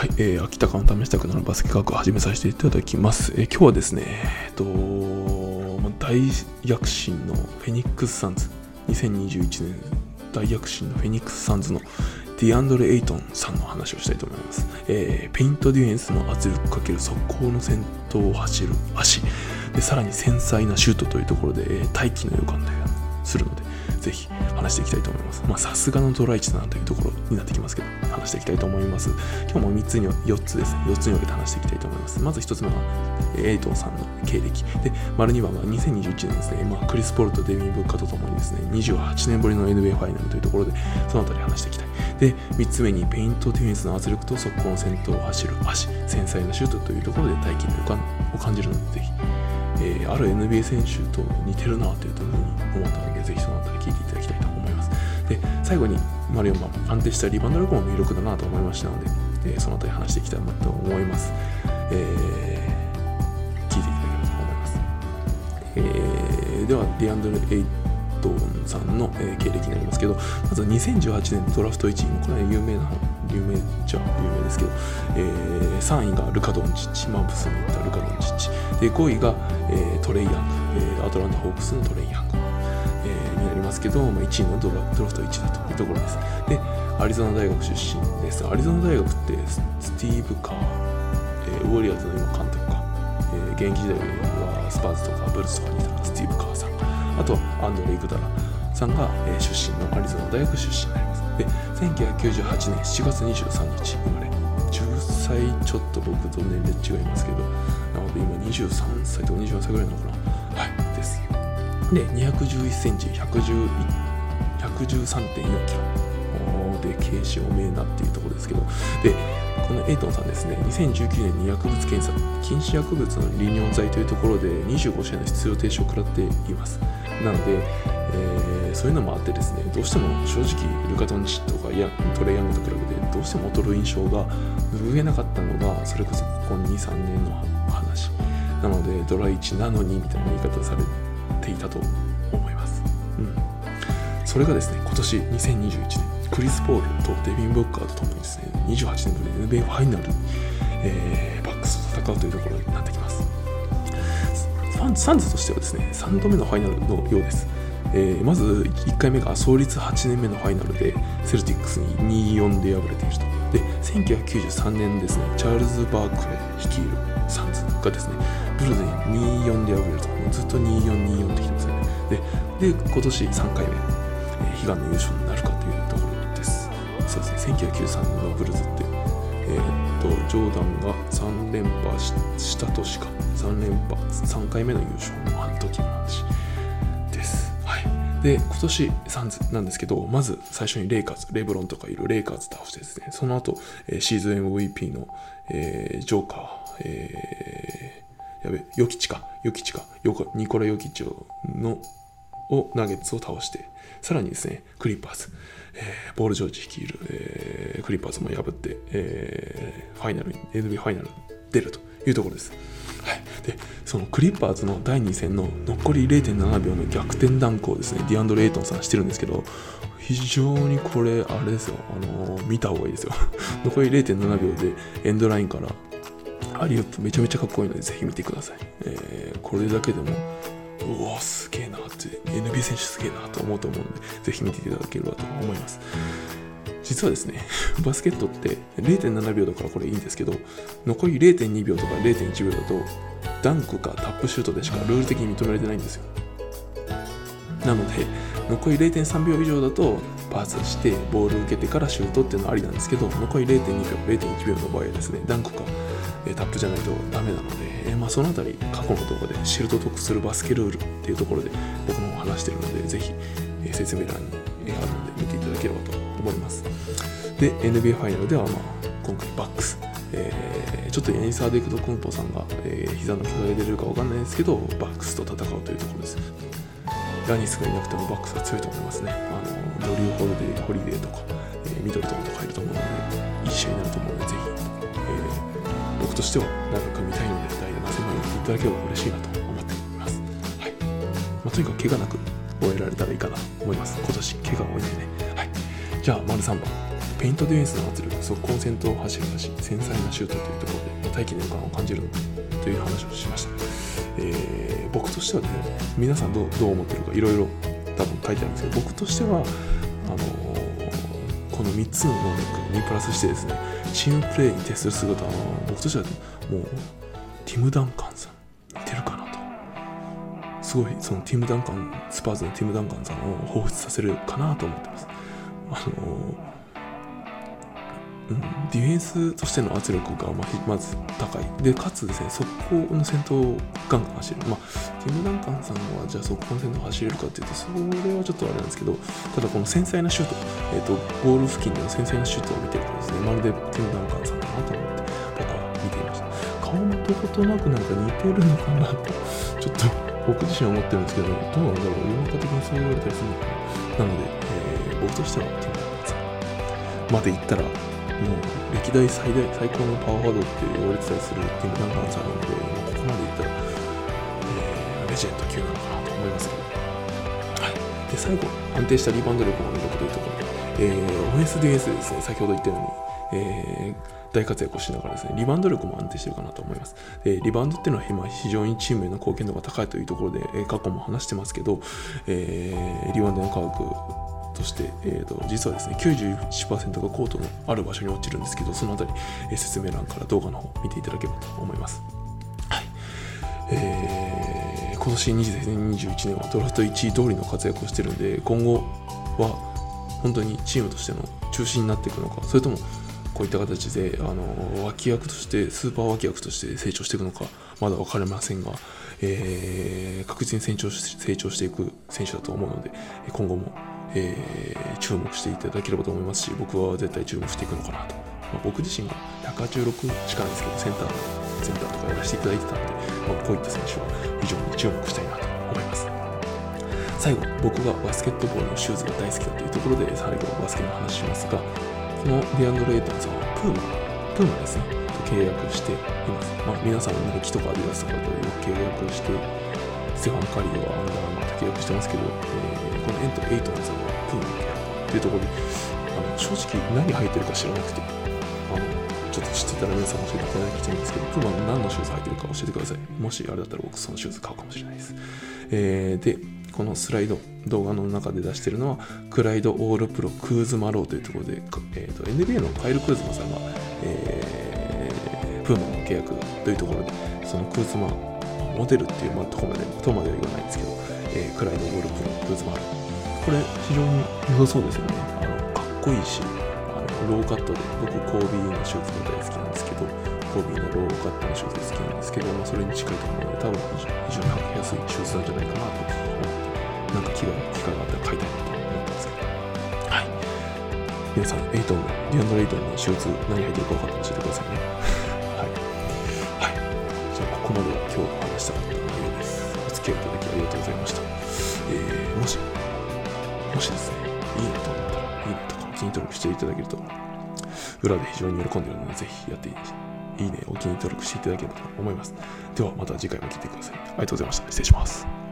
はい、えー、明日から試したくなるバスケ科学を始めさせていただきます。えー、今日はですね、えっと、大躍進のフェニックス・サンズ、2021年大躍進のフェニックス・サンズのディアンドレ・エイトンさんの話をしたいと思います。えー、ペイントディフェンスの圧力かける速攻の先頭を走る足、でさらに繊細なシュートというところで、えー、大器の予感がするので、ぜひ話していきたいと思います。まあ、さすがのドラ1だなというところになってきますけど、話していきたいと思います。今日も3つに、4つですね、4つに分けて話していきたいと思います。まず1つ目は、エイトンさんの経歴。で、丸2番は2021年ですね、まあ、クリス・ポルとデビン・ブッカとともにですね、28年ぶりの NBA ファイナルというところで、そのあたり話していきたい。で、3つ目に、ペイントディフェンスの圧力と速攻の先頭を走る足、繊細なシュートというところで大気の予感を感じるので、ぜひ、えー、ある NBA 選手と似てるなというふうに思ったので、ぜひそのあたり聞いていただきたいと思います。で、最後に、丸4番、安定したリバウンド力も魅力だなと思いましたので、えー、そのあたり話していきたいなと思います。えー、聞いていただければと思います。えー、では、ディアンドル・エイトンさんの、えー、経歴になりますけど、まず2018年ドラフト1位、これは有名な有名じゃ有名ですけど、えー、3位がルカ・ドンチッチ、マンプスに行ったルカ・ドンチッチ、で5位が、えー、トレイヤング、えー、アトランタ・ホークスのトレイヤング、えー、になりますけど、まあ、1位のドラドラフト1だというところです。で、アリゾナ大学出身です。アリゾナ大学ってスティーブ・カー、えー、ウォリアーズの今監督か、えー、現役時代はスパーズとかブルースとかにいたスティーブ・カーさん、あとはアンドレイ・グダラさんが、えー、出身のアリゾナ大学出身になります。で、1998年7月23日生まれ、10歳ちょっと僕と年齢違いますけど、なので今23歳とか24歳ぐらいなのかな。はいですで211センチ113.4キロ。で軽視おめえなっていうところですけど。でこのエイトンさんですね2019年に薬物検査禁止薬物の利尿剤というところで25試合の出場停止を食らっています。なので、えー、そういうのもあってですねどうしても正直ルカ・ドンチとかやトレイヤングと比べてどうしても劣る印象が拭えなかったのがそれこそここ23年の話。なのでドラ1なのにみたいな言い方をされていたと思います、うん、それがですね今年2021年クリス・ポールとデビン・ブッカーとともにですね28年ぶり NBA ファイナル、えー、バックスと戦うというところになってきます。サンズとしてはですね3度目のファイナルのようです。えー、まず1回目が創立8年目のファイナルでセルティックスに2-4で敗れているとで1993年ですねチャールズ・バークレー率いるサンズがですねブルーズに2-4で敗れると。もうずっと2-4-2-4ってきてますよね。でで今年3回目、えー、悲願の優勝になるかというところです。そうですね1993年のブルーズってえー、っとジョーダンが3連覇した年か。3連覇3回目の優勝のあの時ので、今年サンズなんですけど、まず最初にレイカーズ、レブロンとかいるレイカーズ倒してですね、その後、えー、シーズン MVP の、えー、ジョーカー、えー、やべ、ヨキチか、ヨキチか、ニコラ・ヨキチのをナゲッツを倒して、さらにですね、クリッパーズ、えー、ボール・ジョージ率いる、えー、クリッパーズも破って、えー、ファイナルに、NBA ファイナル出るというところです。はい、でそのクリッパーズの第2戦の残り0.7秒の逆転ダンクをですね。ディアンドレイトンさんしてるんですけど非常にこれあれですよ。あの見た方がいいですよ。残り0.7秒でエンドラインからアリウップめちゃめちゃかっこいいのでぜひ見てください、えー、これだけでもうわすげえなって NBA 選手すげえなと思うと思うのでぜひ見ていただければと思います。実はですね、バスケットって0.7秒だからこれいいんですけど、残り0.2秒とか0.1秒だと、ダンクかタップシュートでしかルール的に認められてないんですよ。なので、残り0.3秒以上だとパスしてボール受けてからシュートっていうのはありなんですけど、残り0.2秒、0.1秒の場合はですね、ダンクかタップじゃないとダメなので、えまあ、そのあたり過去の動画で知ると得するバスケルールっていうところで僕も話してるので、ぜひ説明欄にあるので見ていただければと思います。で、NBA ファイナルでは、まあ、今回バックス、えー、ちょっとヤニス・アデトクンボさんが、えー、膝の怪我が出るか分かんないですけど、バックスと戦うというところです。ヤニスがいなくてもバックスは強いと思いますね。あのドリュー・ホリデーホリデーとか、えー、ミドルトンとかいると思うので、いい試合になると思うので、ぜひ、えー、僕としては長く見たいので、第7戦まで見ていただければ嬉しいなと思っています。はいまあ、とにかく怪我なく終えられたらいいかなと思います。今年怪我多いんでね。はい。じゃあ、丸3番。ペイントディフェンスの圧力速攻戦闘を走るし繊細なシュートというところで大気の予感を感じるという話をしました、えー、僕としてはね皆さんどうどう思ってるかいろいろ多分書いてあるんですけど僕としてはあのー、この3つの能力にプラスしてですねチームプレーに徹する姿は僕としてはもうティム・ダンカンさん似てるかなと。すごいそのティム・ダンカンスパーズのティム・ダンカンさんを彷彿させるかなと思ってます。あのーうん、ディフェンスとしての圧力がまず高い。で、かつですね、速攻の先頭をガンガン走る。まあ、ティム・ダンカンさんはじゃあ速攻の先頭走れるかっていうと、それはちょっとあれなんですけど、ただこの繊細なシュート、えっ、ー、と、ゴール付近での繊細なシュートを見てるとですね、まるでティム・ダンカンさんだなと思って、僕は見ていました。顔もどことなくなんか似てるのかなと、ちょっと僕自身は思ってるんですけど、どうなんだろう、世の中的にそう言われたりするのかな。なので、えー、僕としてはティム・ダンカンさんまで行ったら、もう歴代最大最高のパワーフォワードって言われてたりするティム・ダンカンさんなので、ここまでいったら、えー、レジェンド級なのかなと思いますけど、はい、で最後、安定したリバウンド力の魅力というところで、えー、オフェンス、ディフェンスですね、先ほど言ったように、えー大活躍をしながらですね、リバウンド力も安定してるかなと思います。でリバウンドっていうのは今非常にチームへの貢献度が高いというところで、え過去も話してますけど、えー、リバウンドの科学として、えーと、実はですね91%がコートのある場所に落ちるんですけどそのあたり、えー、説明欄から動画の方見ていただければと思います。はいえー、今年2021年はドラフト1位通りの活躍をしてるんで今後は本当にチームとしての中心になっていくのかそれともこういった形であの脇役としてスーパー脇役として成長していくのかまだ分かりませんが、えー、確実に成長し成長していく選手だと思うので今後もえー、注目していただければと思いますし僕は絶対注目していくのかなと、まあ、僕自身が186しかないですけどセンターセンターとかやらせていただいてたので、まあ、こういった選手は非常に注目したいなと思います。最後僕がバスケットボールのシューズが大好きだというところで最後バスケの話しますがこのディアンドレ・エイトンさんはプーマプーマですね。と契約しています、まあ、皆さんナイキとかアディダスとかとよく契約してステファン・カリーはアンダーアーマーと契約してますけど、えーこのディアンドレ・エイトンさんプーマのっていうところであの正直何履いてるか知らなくてあのちょっと知ってたら皆さん教えていただきたいんですけどプーマの何のシューズ履いてるか教えてくださいもしあれだったら僕そのシューズ買うかもしれないです、えー、でこのスライド動画の中で出してるのは Clyde All-Pro Kuzma Low というところで、えーと、NBA のカイル・クーズマさんが、えー、プーマの契約というところでそのクーズマモデルっていう、まあ、とこまでとまでは言わないんですけどえー、 Clyde All-Pro の Kuzma Low これ非常に良さそうですよね。あのかっこいいしあのローカットで僕コービーのシューズが大好きなんですけどコービーのローカットのシューズ好きなんですけど、まあ、それに近いと思うので多分非常に履きやすいシューズなんじゃないかなと思ってなんか機会機会があったら買いたいなと思ったんですけど。はい。皆さんエイトンディアンドレイトンのシューズ何履いてるか分かったら教えてくださいね。はい、はい、じゃあここまでは今日話したかったきありがとうございました。えー、もし、もしですね、いいねと思ったら、いいねとかお気に登録していただけると、裏で非常に喜んでいるので、ぜひやっていいね、お気に登録していただければと思います。ではまた次回も来てください。ありがとうございました。失礼します。